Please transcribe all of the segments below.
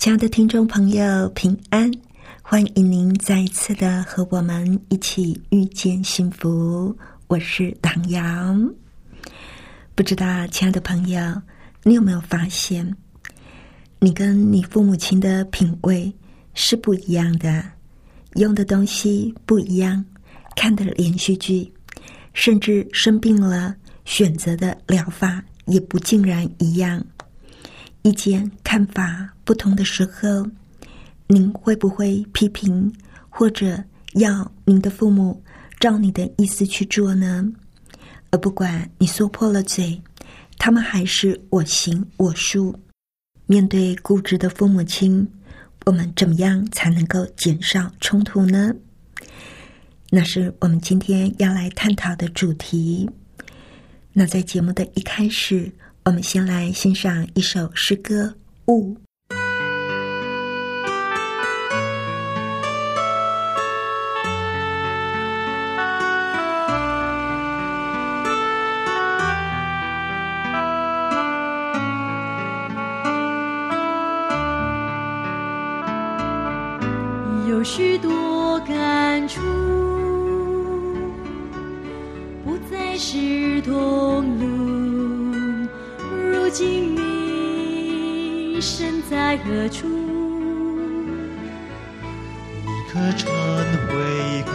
亲爱的听众朋友，平安！欢迎您再一次的和我们一起遇见幸福。我是唐瑶。不知道，亲爱的朋友。你有没有发现，你跟你父母亲的品味是不一样的，用的东西不一样，看的连续剧，甚至生病了选择的疗法也不尽然一样。意见看法不同的时候，您会不会批评或者要您的父母照你的意思去做呢？而不管你说破了嘴。他们还是我行我素。面对固执的父母亲，我们怎么样才能够减少冲突呢？那是我们今天要来探讨的主题。那在节目的一开始，我们先来欣赏一首诗歌《雾》。有许多感触，不再是同路。如今你身在何处？你可曾回顾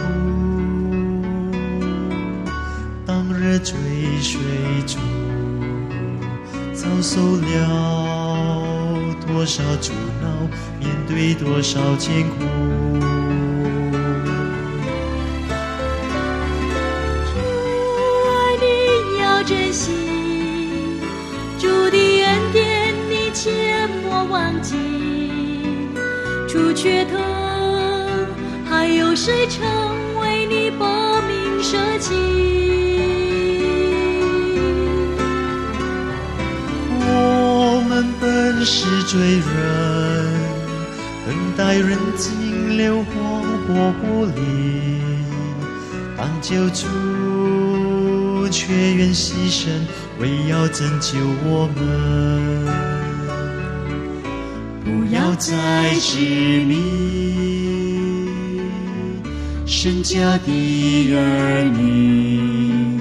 当日追随中，遭受了多少阻挠，面对多少艰苦你要珍惜？却疼，还有谁曾为你搏命舍弃？我们本是罪人，等待人尽流荒或不离，当救主却愿牺牲，为要拯救我们。不要再执迷身家的儿女，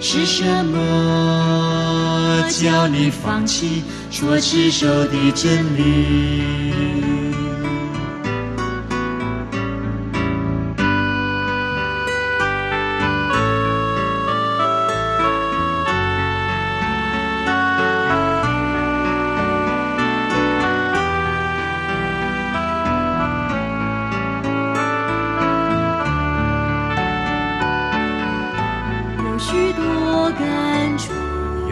是什么叫你放弃所持守的真理？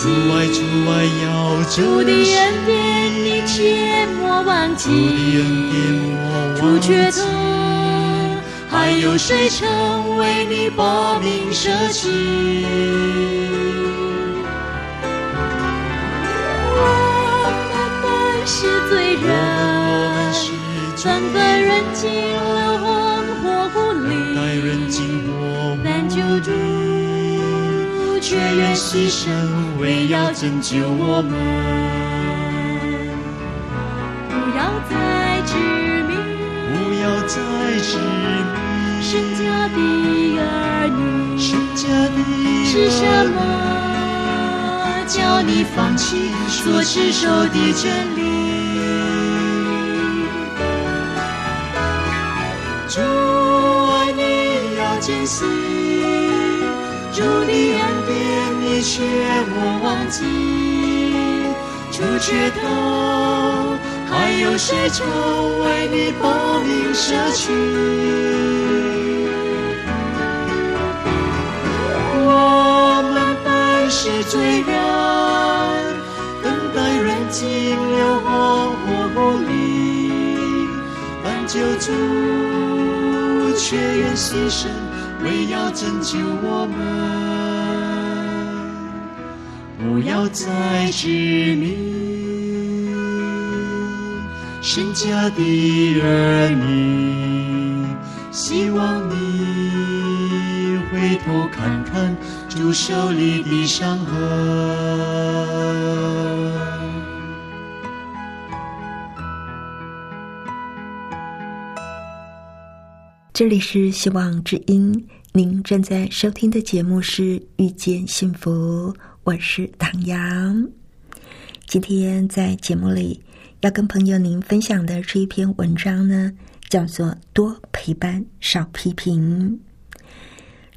主爱主爱要的恩典你切莫忘记，主的恩典莫忘记。主却疼，还有谁曾为你把命舍弃？愿牺牲，为要拯救我们。不要再执迷，不要再执迷，神家的儿女，神家的是什么叫你放弃所执守的真理。主爱你要珍惜，却莫忘记。主却道，还有谁曾为你报名舍去？我们本是罪人，等待人尽流荒或不离，但救主。却愿牺牲，为要拯救我们，不要再执迷身家的儿女。希望你回头看看主手里的伤痕。这里是希望之音，您正在收听的节目是《遇见幸福》，我是唐阳。今天在节目里要跟朋友您分享的这一篇文章呢，叫做《多陪伴少批评》。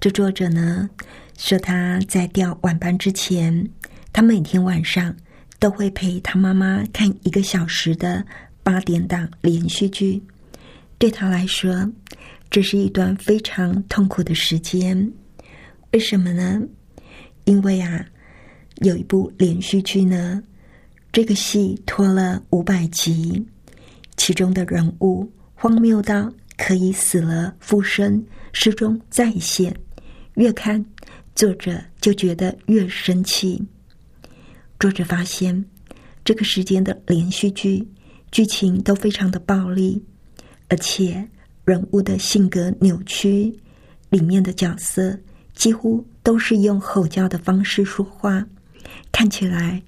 这作者呢说他在调晚班之前，他每天晚上都会陪他妈妈看一个小时的八点档连续剧，对他来说。这是一段非常痛苦的时间，为什么呢？因为啊，有一部连续剧呢，这个戏拖了五百集，其中的人物荒谬到可以死了复生，失踪再现，越看作者就觉得越生气。作者发现，这个时间的连续剧剧情都非常的暴力，而且。人物的性格扭曲，里面的角色几乎都是用吼叫的方式说话，看起来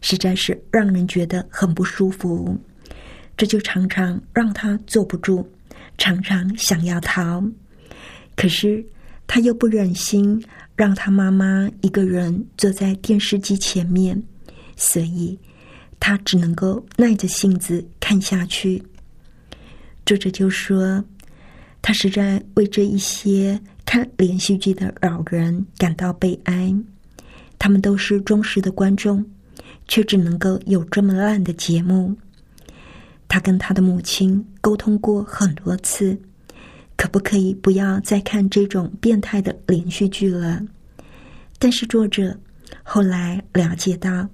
实在是让人觉得很不舒服。这就常常让他坐不住，常常想要逃。可是他又不忍心让他妈妈一个人坐在电视机前面，所以他只能够耐着性子看下去。作者就说。他实在为这一些看连续剧的老人感到悲哀。他们都是忠实的观众，却只能够有这么烂的节目。他跟他的母亲沟通过很多次，可不可以不要再看这种变态的连续剧了？但是作者后来了解到，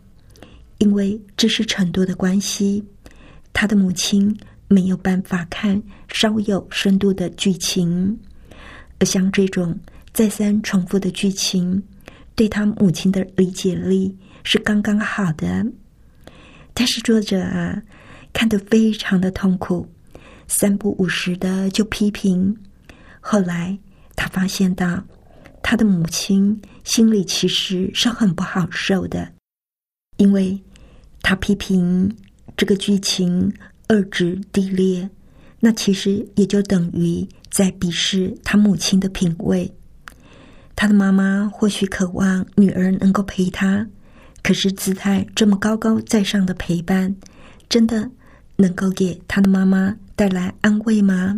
因为知识程度的关系，他的母亲。没有办法看稍有深度的剧情，而像这种再三重复的剧情，对他母亲的理解力是刚刚好的。但是作者啊，看得非常的痛苦，三不五时的就批评。后来他发现到，他的母亲心里其实是很不好受的，因为他批评这个剧情。二指地裂，那其实也就等于在鄙视他母亲的品味。他的妈妈或许渴望女儿能够陪他，可是姿态这么高高在上的陪伴，真的能够给他的妈妈带来安慰吗？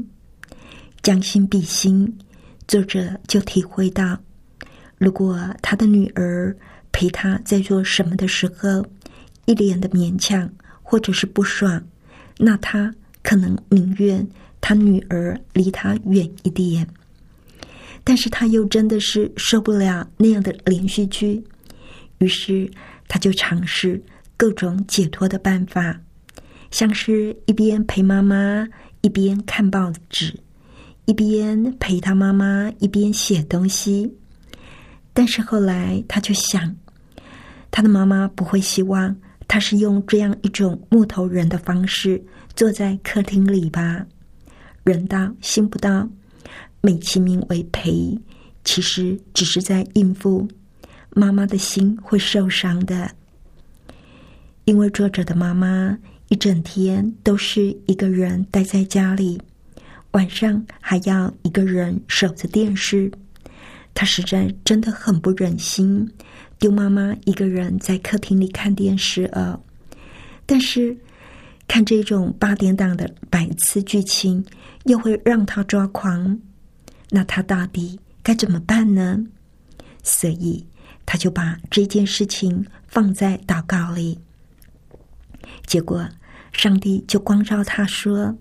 将心比心，作者就体会到，如果他的女儿陪他在做什么的时候，一脸的勉强或者是不爽。那他可能宁愿他女儿离他远一点，但是他又真的是受不了那样的连续剧，于是他就尝试各种解脱的办法，像是一边陪妈妈一边看报纸，一边陪他妈妈一边写东西。但是后来他就想，他的妈妈不会希望。他是用这样一种木头人的方式坐在客厅里吧，人到心不到，美其名为陪，其实只是在应付。妈妈的心会受伤的，因为作者的妈妈一整天都是一个人待在家里，晚上还要一个人守着电视。他实在真的很不忍心丢妈妈一个人在客厅里看电视啊。但是看这种八点档的百次剧情，又会让他抓狂。那他到底该怎么办呢？所以他就把这件事情放在祷告里。结果上帝就光照他说：“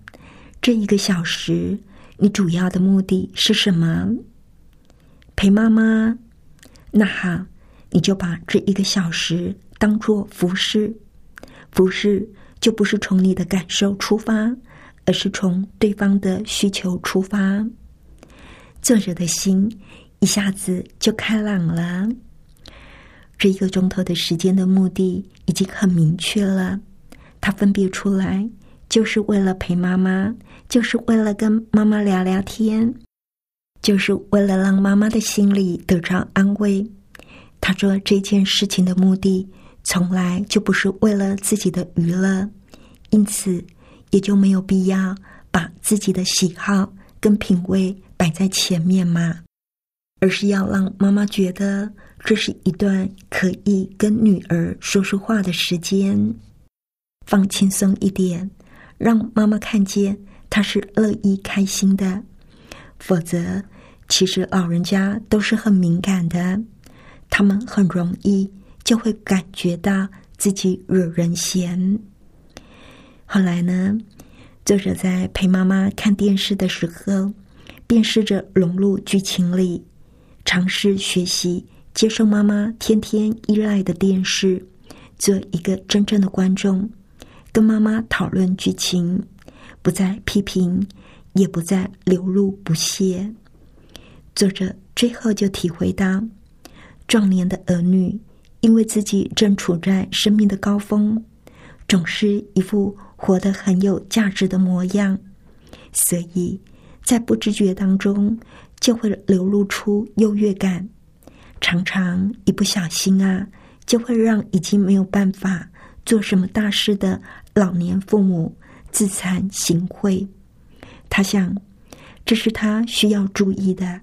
这一个小时，你主要的目的是什么？陪妈妈？那好，你就把这一个小时当做服侍。”服侍就不是从你的感受出发，而是从对方的需求出发。作者的心一下子就开朗了。这一个钟头的时间的目的已经很明确了，他分别出来，就是为了陪妈妈，就是为了跟妈妈聊聊天，就是为了让妈妈的心里得着安慰。他做这件事情的目的。从来就不是为了自己的娱乐，因此也就没有必要把自己的喜好跟品味摆在前面嘛，而是要让妈妈觉得这是一段可以跟女儿说说话的时间，放轻松一点，让妈妈看见她是乐意开心的。否则，其实老人家都是很敏感的，他们很容易。就会感觉到自己惹人嫌。后来呢，作者在陪妈妈看电视的时候，便试着融入剧情里，尝试学习接受妈妈天天依赖的电视，做一个真正的观众，跟妈妈讨论剧情，不再批评，也不再流露不屑。作者最后就体会到，壮年的儿女。因为自己正处在生命的高峰，总是一副活得很有价值的模样，所以在不知觉当中就会流露出优越感，常常一不小心啊，就会让已经没有办法做什么大事的老年父母自惭形秽。他想，这是他需要注意的，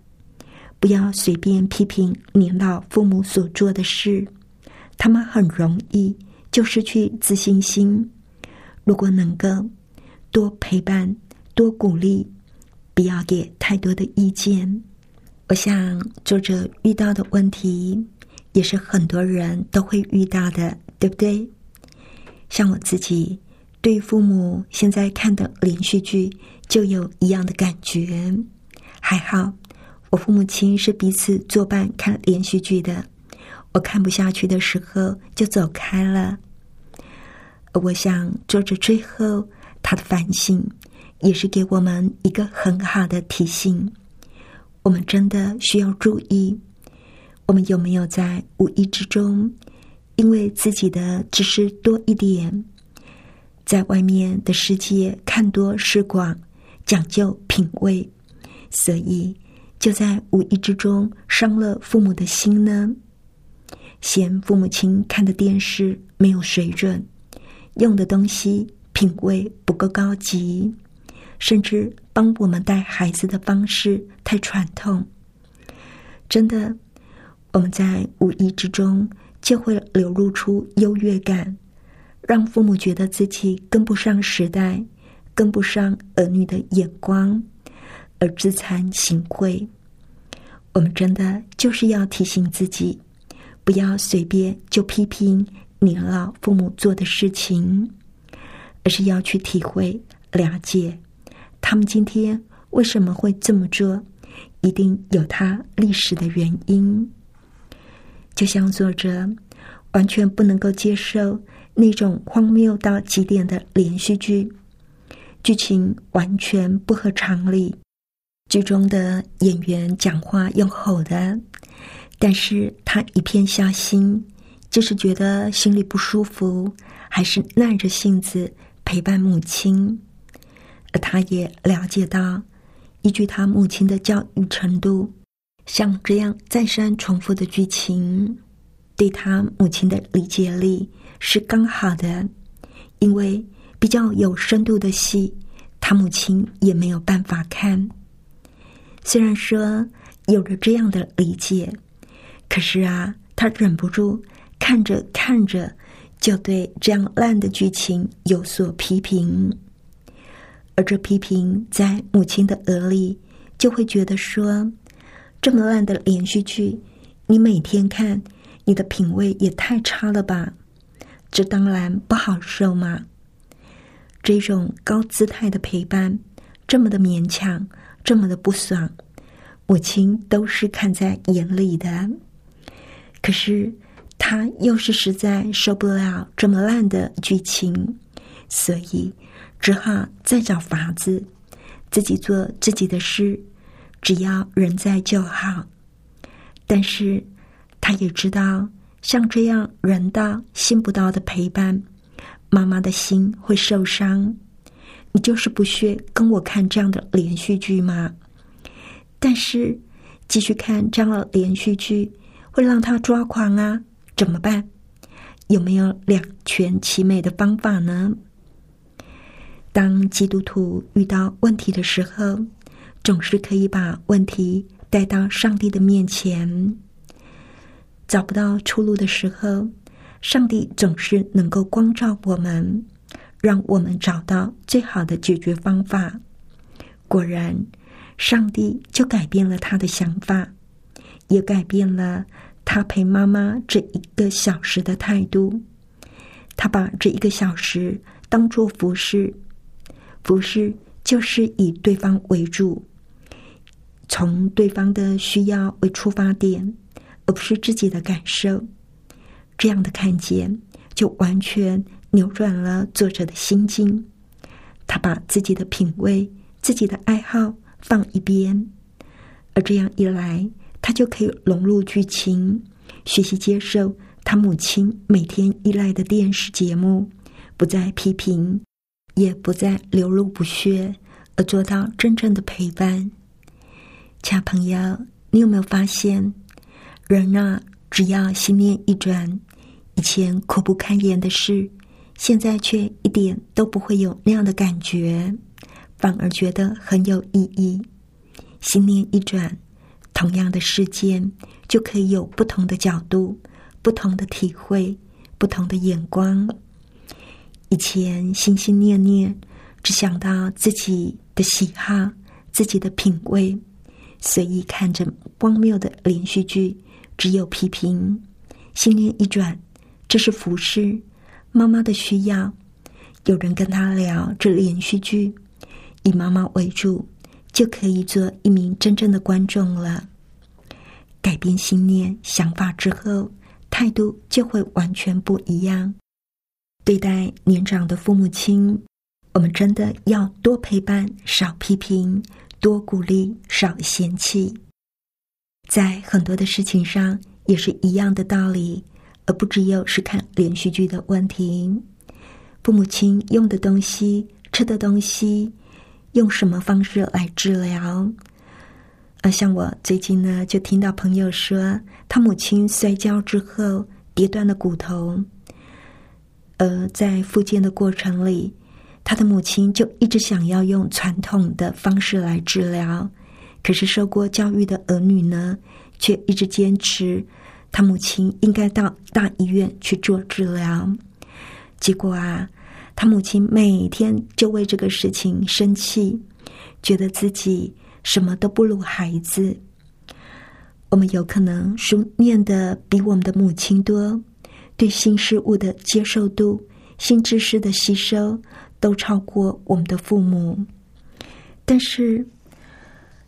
不要随便批评年老父母所做的事。他们很容易就失去自信心。如果能够多陪伴、多鼓励，不要给太多的意见。我想作者遇到的问题，也是很多人都会遇到的，对不对？像我自己对父母现在看的连续剧，就有一样的感觉。还好，我父母亲是彼此作伴看连续剧的。我看不下去的时候，就走开了。我想，作者最后他的反省，也是给我们一个很好的提醒。我们真的需要注意，我们有没有在无意之中，因为自己的知识多一点，在外面的世界看多识广，讲究品味，所以就在无意之中伤了父母的心呢？嫌父母亲看的电视没有水准，用的东西品味不够高级，甚至帮我们带孩子的方式太传统。真的，我们在无意之中就会流露出优越感，让父母觉得自己跟不上时代，跟不上儿女的眼光，而自惭形秽。我们真的就是要提醒自己。不要随便就批评年老父母做的事情，而是要去体会、了解他们今天为什么会这么做，一定有他历史的原因。就像作者完全不能够接受那种荒谬到极点的连续剧，剧情完全不合常理，剧中的演员讲话用吼的。但是他一片孝心，就是觉得心里不舒服，还是耐着性子陪伴母亲。而他也了解到，依据他母亲的教育程度，像这样再三重复的剧情，对他母亲的理解力是刚好的。因为比较有深度的戏，他母亲也没有办法看。虽然说。有了这样的理解，可是啊，他忍不住看着看着，就对这样烂的剧情有所批评。而这批评在母亲的耳里，就会觉得说：这么烂的连续剧，你每天看，你的品味也太差了吧？这当然不好受嘛。这种高姿态的陪伴，这么的勉强，这么的不爽，母亲都是看在眼里的。可是他又是实在受不了这么烂的剧情，所以。只好再找法子，自己做自己的事，只要人在就好。但是，他也知道，像这样人到心不到的陪伴，妈妈的心会受伤。你就是不屑跟我看这样的连续剧吗？但是，继续看这样的连续剧会让他抓狂啊！怎么办？有没有两全其美的方法呢？当基督徒遇到问题的时候，总是可以把问题带到上帝的面前。找不到出路的时候，上帝总是能够光照我们，让我们找到最好的解决方法。果然，上帝就改变了他的想法，也改变了他陪妈妈这一个小时的态度。他把这一个小时当做服侍。服侍就是以对方为主，从对方的需要为出发点，而不是自己的感受。这样的看见，就完全扭转了作者的心境。他把自己的品味、自己的爱好放一边，而这样一来，他就可以融入剧情，学习接受他母亲每天依赖的电视节目，不再批评。也不再流露不屑，而做到真正的陪伴。小朋友，你有没有发现，人啊，只要心念一转，以前苦不堪言的事，现在却一点都不会有那样的感觉，反而觉得很有意义。心念一转，同样的事件就可以有不同的角度、不同的体会、不同的眼光。以前心心念念，只想到自己的喜好、自己的品味，随意看着荒谬的连续剧，只有批评。心念一转，这是服侍妈妈的需要。有人跟他聊这连续剧，以妈妈为主，就可以做一名真正的观众了。改变心念想法之后，态度就会完全不一样。对待年长的父母亲，我们真的要多陪伴，少批评；多鼓励，少嫌弃。在很多的事情上也是一样的道理，而不只有是看连续剧的问题。父母亲用的东西、吃的东西，用什么方式来治疗？啊，像我最近呢，就听到朋友说，他母亲摔跤之后跌断了骨头。而在复健的过程里，他的母亲就一直想要用传统的方式来治疗，可是受过教育的儿女呢，却一直坚持他母亲应该到大医院去做治疗。结果啊，他母亲每天就为这个事情生气，觉得自己什么都不如孩子。我们有可能书念的比我们的母亲多。对新事物的接受度、新知识的吸收，都超过我们的父母。但是，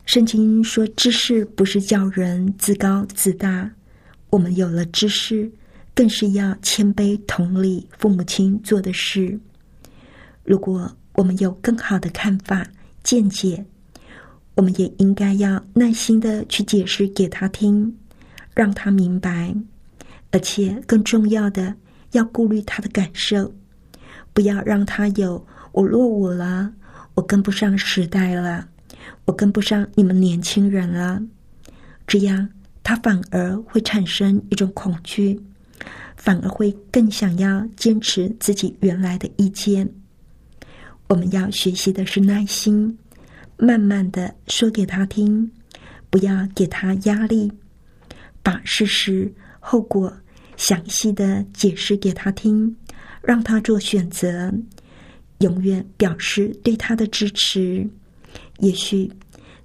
圣经说，知识不是叫人自高自大。我们有了知识，更是要谦卑同理父母亲做的事。如果我们有更好的看法、见解，我们也应该要耐心的去解释给他听，让他明白。而且更重要的，要顾虑他的感受，不要让他有我落伍了，我跟不上时代了，我跟不上你们年轻人了。这样他反而会产生一种恐惧，反而会更想要坚持自己原来的意见。我们要学习的是耐心，慢慢的说给他听，不要给他压力，把事实后果详细的解释给他听，让他做选择，永远表示对他的支持。也许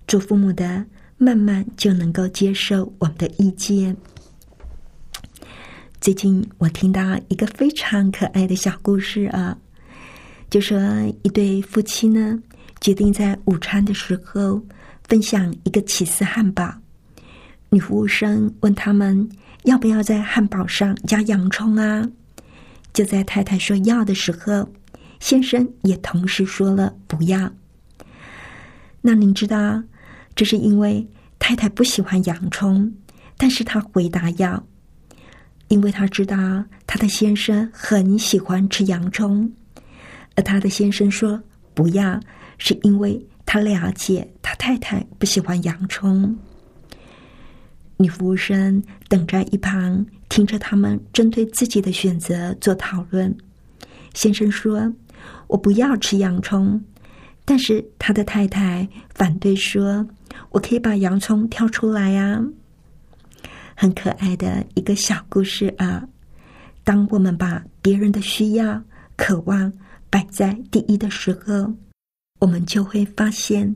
做父母的慢慢就能够接受我们的意见。最近我听到一个非常可爱的小故事啊，就说一对夫妻呢，决定在午餐的时候分享一个起司汉堡。女服务生问他们要不要在汉堡上加洋葱啊？就在太太说要的时候，先生也同时说了不要。那您知道，这是因为太太不喜欢洋葱，但是他回答要。因为他知道他的先生很喜欢吃洋葱，而他的先生说不要，是因为他了解他太太不喜欢洋葱。女服务生等在一旁，听着他们针对自己的选择做讨论。先生说：“我不要吃洋葱。”但是他的太太反对说：“我可以把洋葱挑出来呀。”很可爱的一个小故事啊！当我们把别人的需要、渴望摆在第一的时候，我们就会发现，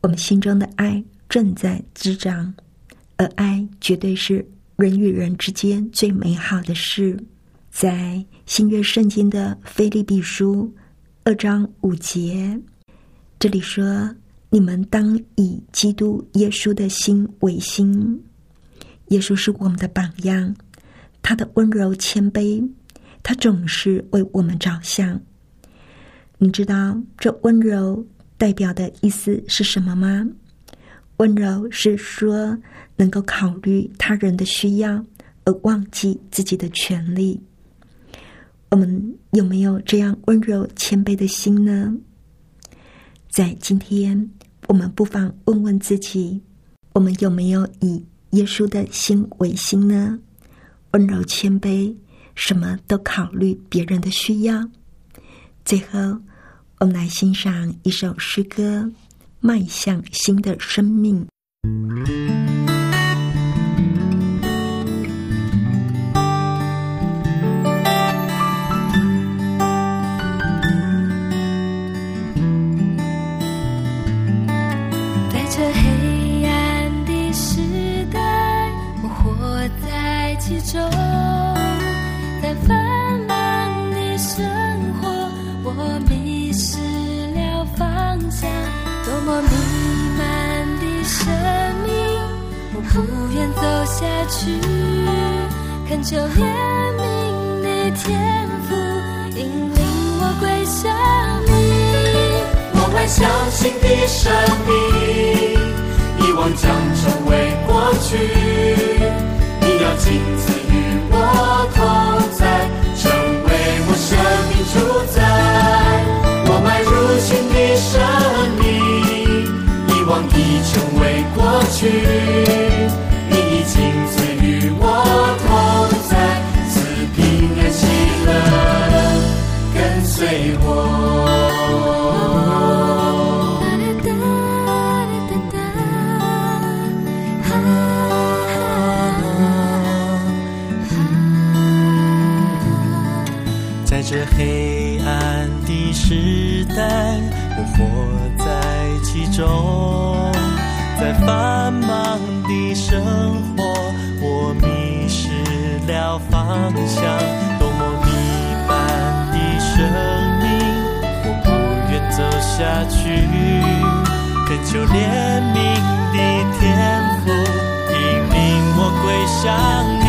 我们心中的爱正在滋长，而爱绝对是人与人之间最美好的事。在新约圣经的菲利比书二章五节，这里说：“你们当以基督耶稣的心为心。”耶稣是我们的榜样，他的温柔谦卑，他总是为我们着想。你知道这温柔代表的意思是什么吗？温柔是说能够考虑他人的需要，而忘记自己的权利。我们有没有这样温柔谦卑的心呢？在今天，我们不妨问问自己：我们有没有以？耶稣的心为心呢，温柔谦卑，什么都考虑别人的需要。最后，我们来欣赏一首诗歌《迈向新的生命》。求怜悯的天赋，引领我归向你。我迈向新的生命，遗忘将成为过去。你要亲自与我同在，成为我生命主宰。我迈入新的生命，遗忘已成为过去。中，在繁忙的生活，我迷失了方向。多么迷般的生命，我不愿走下去。恳求怜悯的天赋，引领我归向你。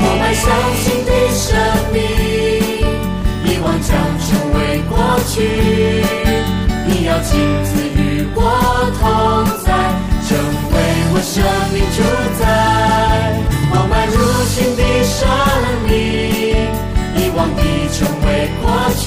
我们相信的生命。遗忘将成为过去，你要亲自我同在，成为我生命主宰。我迈入新的生命，遗忘已成为过去。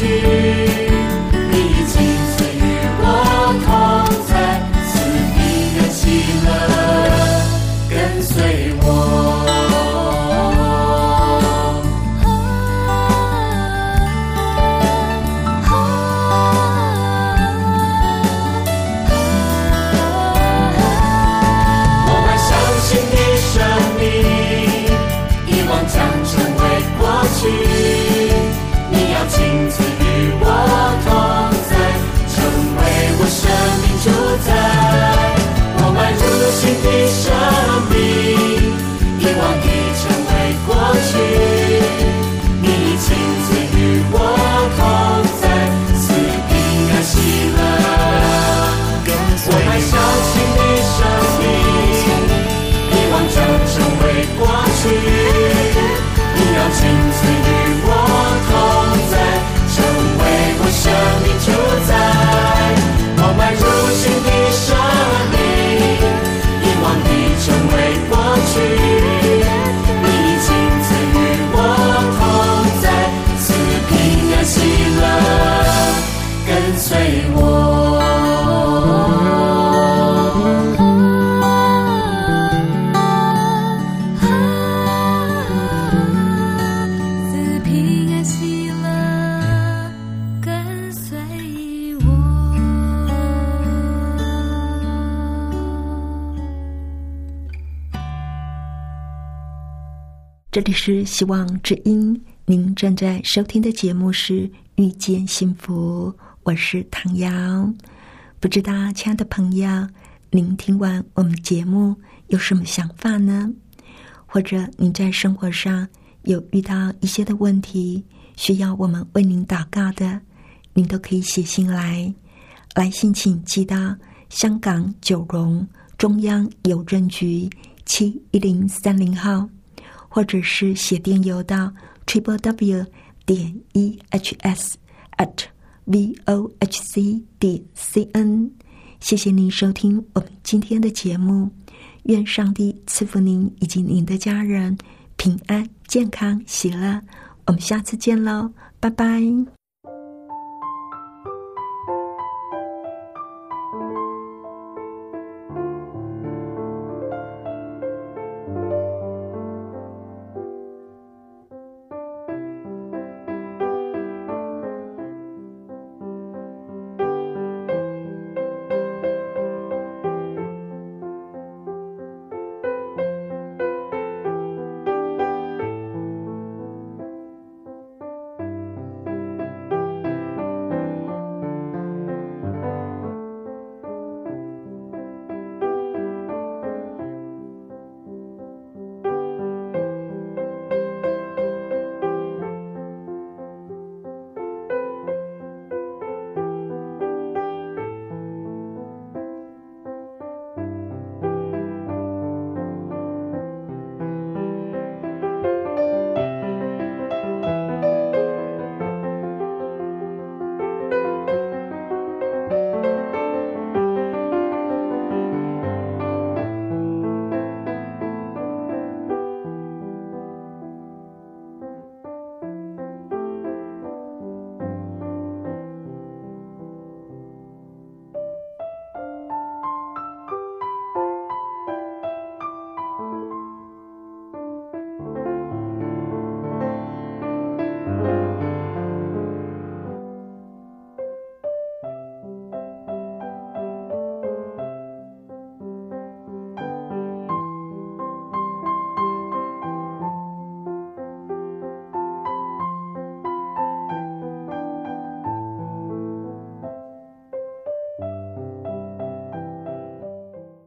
sin ti ya. 这里是希望之音，您正在收听的节目是《遇见幸福》，我是唐瑶。不知道，亲爱的朋友，您听完我们节目有什么想法呢？或者您在生活上有遇到一些的问题，需要我们为您祷告的，您都可以写信来。来信请寄到香港九龙中央邮政局七一零三零号。或者是写电邮到 triple w 点 e h s at v o h c 点 c n。谢谢您收听我们今天的节目，愿上帝赐福您以及您的家人平安、健康、喜乐。我们下次见喽，拜拜。